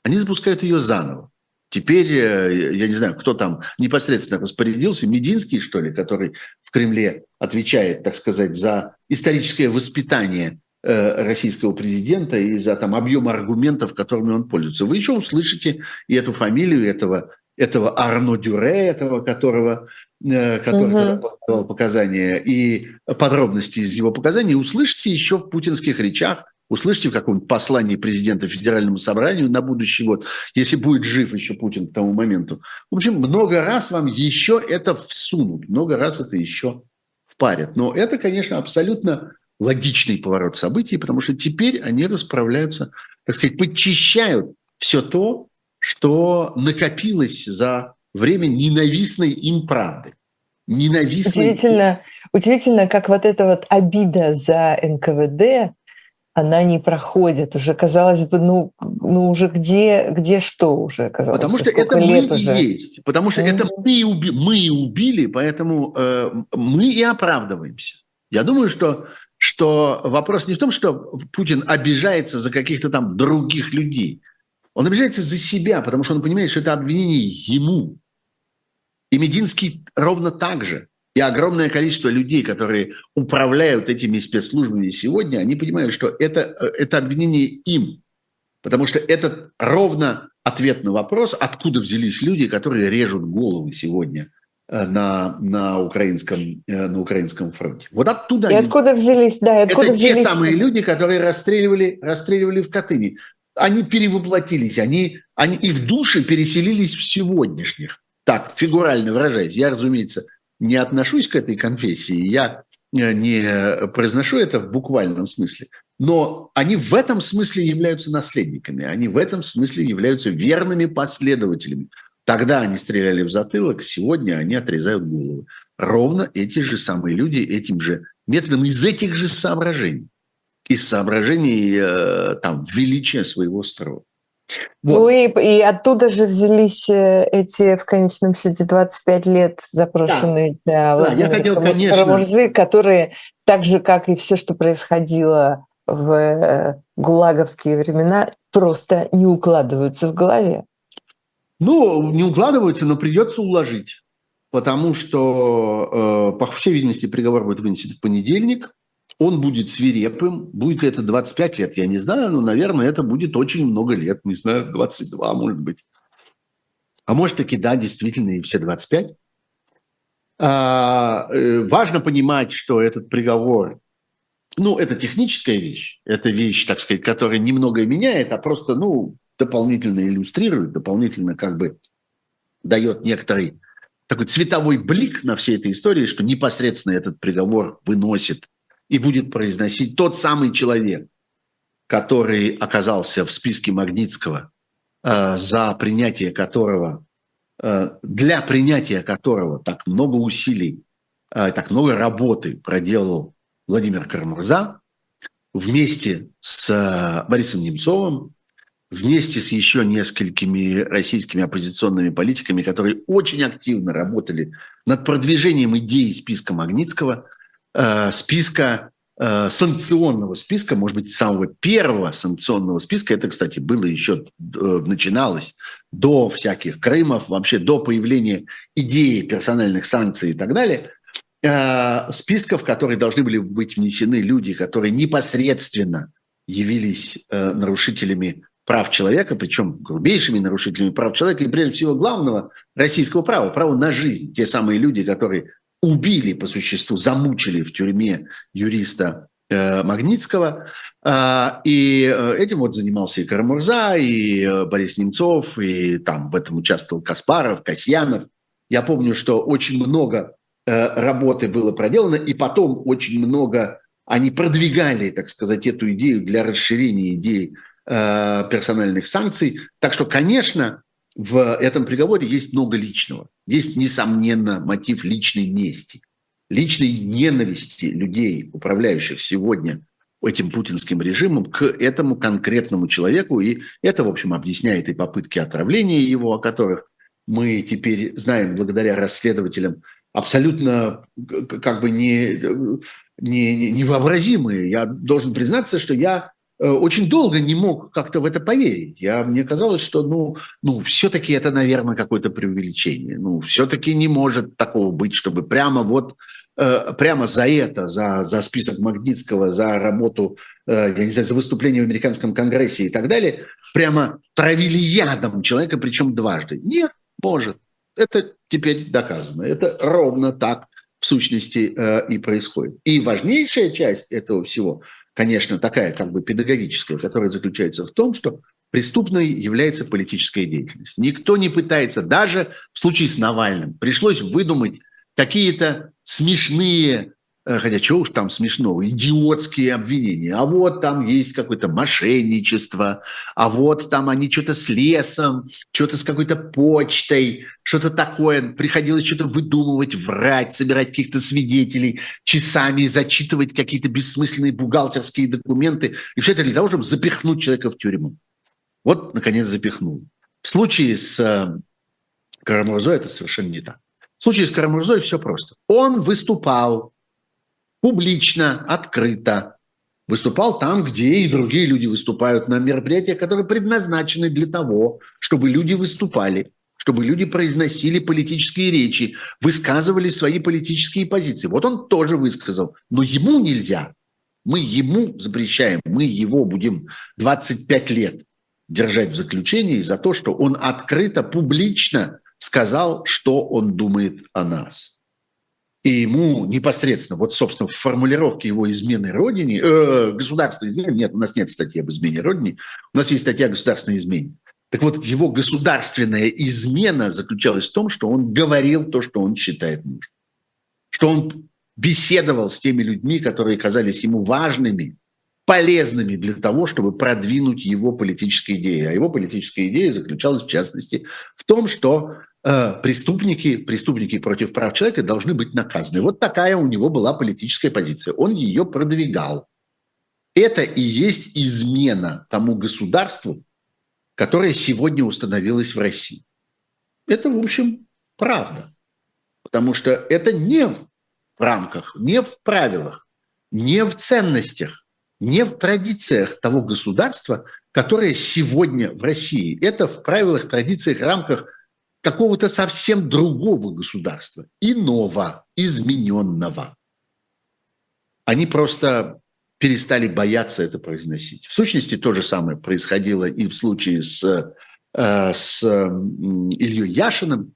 Они запускают ее заново. Теперь, э, я не знаю, кто там непосредственно распорядился, Мединский, что ли, который в Кремле отвечает, так сказать, за историческое воспитание э, российского президента и за там объем аргументов, которыми он пользуется. Вы еще услышите и эту фамилию этого, этого Арно Дюре, этого, которого Э, который угу. давал показания, и подробности из его показаний услышите еще в путинских речах, услышите в каком-нибудь послании президента Федеральному собранию на будущий год, если будет жив еще Путин к тому моменту. В общем, много раз вам еще это всунут, много раз это еще впарят. Но это, конечно, абсолютно логичный поворот событий, потому что теперь они расправляются, так сказать, подчищают все то, что накопилось за время ненавистной им правды. Ненавистной... Удивительно, удивительно, как вот эта вот обида за НКВД, она не проходит. Уже, казалось бы, ну, ну уже где, где что уже, казалось Потому бы, что это мы и уже. есть. Потому что mm-hmm. это мы, уби- мы убили, поэтому э, мы и оправдываемся. Я думаю, что, что вопрос не в том, что Путин обижается за каких-то там других людей. Он обижается за себя, потому что он понимает, что это обвинение ему. И Мединский ровно так же. И огромное количество людей, которые управляют этими спецслужбами сегодня, они понимают, что это, это обвинение им. Потому что это ровно ответ на вопрос, откуда взялись люди, которые режут головы сегодня э, на, на, украинском, э, на украинском фронте. Вот оттуда и они... откуда взялись, да, откуда Это взялись... те самые люди, которые расстреливали, расстреливали в Катыни. Они перевоплотились, они, они, их души переселились в сегодняшних так фигурально выражаясь, я, разумеется, не отношусь к этой конфессии, я э, не произношу это в буквальном смысле, но они в этом смысле являются наследниками, они в этом смысле являются верными последователями. Тогда они стреляли в затылок, сегодня они отрезают головы. Ровно эти же самые люди этим же методом из этих же соображений, из соображений э, там, величия своего строя. Вот. Ну и, и оттуда же взялись э, эти в конечном счете 25 лет запрошенные да. для Владимира да, я хотел, конечно... Которые так же, как и все, что происходило в э, гулаговские времена, просто не укладываются в голове. Ну, не укладываются, но придется уложить. Потому что, э, по всей видимости, приговор будет вынесен в понедельник он будет свирепым. Будет ли это 25 лет, я не знаю, но, наверное, это будет очень много лет. Не знаю, 22, может быть. А может таки, да, действительно, и все 25. А, э, важно понимать, что этот приговор, ну, это техническая вещь. Это вещь, так сказать, которая немного меняет, а просто, ну, дополнительно иллюстрирует, дополнительно как бы дает некоторый такой цветовой блик на всей этой истории, что непосредственно этот приговор выносит и будет произносить тот самый человек, который оказался в списке Магнитского, э, за принятие которого, э, для принятия которого так много усилий, э, так много работы проделал Владимир Карамурза, вместе с Борисом Немцовым, вместе с еще несколькими российскими оппозиционными политиками, которые очень активно работали над продвижением идеи списка Магнитского, э, списка э, санкционного списка, может быть, самого первого санкционного списка. Это, кстати, было еще, э, начиналось до всяких Крымов, вообще до появления идеи персональных санкций и так далее списков, в которые должны были быть внесены люди, которые непосредственно явились нарушителями прав человека, причем грубейшими нарушителями прав человека, и прежде всего главного российского права, право на жизнь. Те самые люди, которые убили по существу, замучили в тюрьме юриста э, Магнитского. Э, и э, этим вот занимался и Карамурза, и э, Борис Немцов, и там в этом участвовал Каспаров, Касьянов. Я помню, что очень много работы было проделано, и потом очень много они продвигали, так сказать, эту идею для расширения идеи персональных санкций. Так что, конечно, в этом приговоре есть много личного. Есть, несомненно, мотив личной мести, личной ненависти людей, управляющих сегодня этим путинским режимом, к этому конкретному человеку. И это, в общем, объясняет и попытки отравления его, о которых мы теперь знаем благодаря расследователям, абсолютно как бы не, не, невообразимые. Я должен признаться, что я очень долго не мог как-то в это поверить. Я, мне казалось, что ну, ну, все-таки это, наверное, какое-то преувеличение. Ну, все-таки не может такого быть, чтобы прямо вот э, прямо за это, за, за список Магнитского, за работу, э, я не знаю, за выступление в американском конгрессе и так далее, прямо травили ядом человека, причем дважды. Нет, может. Это теперь доказано. Это ровно так в сущности и происходит. И важнейшая часть этого всего конечно, такая как бы педагогическая, которая заключается в том, что преступной является политическая деятельность. Никто не пытается, даже в случае с Навальным, пришлось выдумать какие-то смешные хотя чего уж там смешного, идиотские обвинения. А вот там есть какое-то мошенничество, а вот там они что-то с лесом, что-то с какой-то почтой, что-то такое. Приходилось что-то выдумывать, врать, собирать каких-то свидетелей, часами зачитывать какие-то бессмысленные бухгалтерские документы. И все это для того, чтобы запихнуть человека в тюрьму. Вот, наконец, запихнул. В случае с э, Карамурзой это совершенно не так. В случае с Карамурзой все просто. Он выступал публично, открыто. Выступал там, где и другие люди выступают на мероприятиях, которые предназначены для того, чтобы люди выступали, чтобы люди произносили политические речи, высказывали свои политические позиции. Вот он тоже высказал, но ему нельзя. Мы ему запрещаем, мы его будем 25 лет держать в заключении за то, что он открыто, публично сказал, что он думает о нас и ему непосредственно, вот, собственно, в формулировке его измены Родине, э, государственной измены, нет, у нас нет статьи об измене Родине, у нас есть статья о государственной измене. Так вот, его государственная измена заключалась в том, что он говорил то, что он считает нужным. Что он беседовал с теми людьми, которые казались ему важными, полезными для того, чтобы продвинуть его политические идеи. А его политическая идея заключалась, в частности, в том, что преступники, преступники против прав человека должны быть наказаны. Вот такая у него была политическая позиция. Он ее продвигал. Это и есть измена тому государству, которое сегодня установилось в России. Это, в общем, правда. Потому что это не в рамках, не в правилах, не в ценностях, не в традициях того государства, которое сегодня в России. Это в правилах, традициях, рамках какого-то совсем другого государства, иного, измененного. Они просто перестали бояться это произносить. В сущности, то же самое происходило и в случае с, э, с Ильей Яшиным.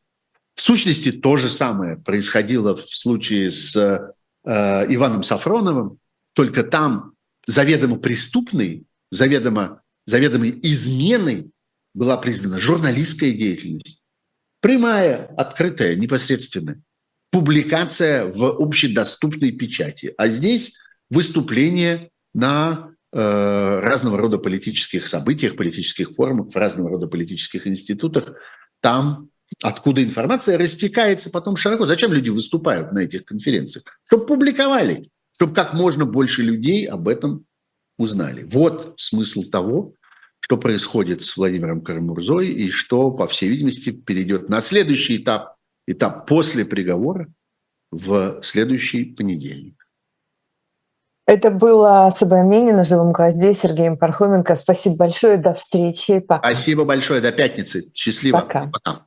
В сущности, то же самое происходило в случае с э, Иваном Сафроновым, только там заведомо преступной, заведомо, заведомой изменой была признана журналистская деятельность Прямая, открытая, непосредственная. Публикация в общедоступной печати. А здесь выступление на э, разного рода политических событиях, политических форумах, в разного рода политических институтах. Там, откуда информация растекается потом широко. Зачем люди выступают на этих конференциях? Чтобы публиковали, чтобы как можно больше людей об этом узнали. Вот смысл того, что происходит с Владимиром Карамурзой и что, по всей видимости, перейдет на следующий этап, этап после приговора в следующий понедельник. Это было особое мнение на живом гвозде Сергеем Пархоменко. Спасибо большое, до встречи. Пока. Спасибо большое, до пятницы. Счастливо. Пока. Пока.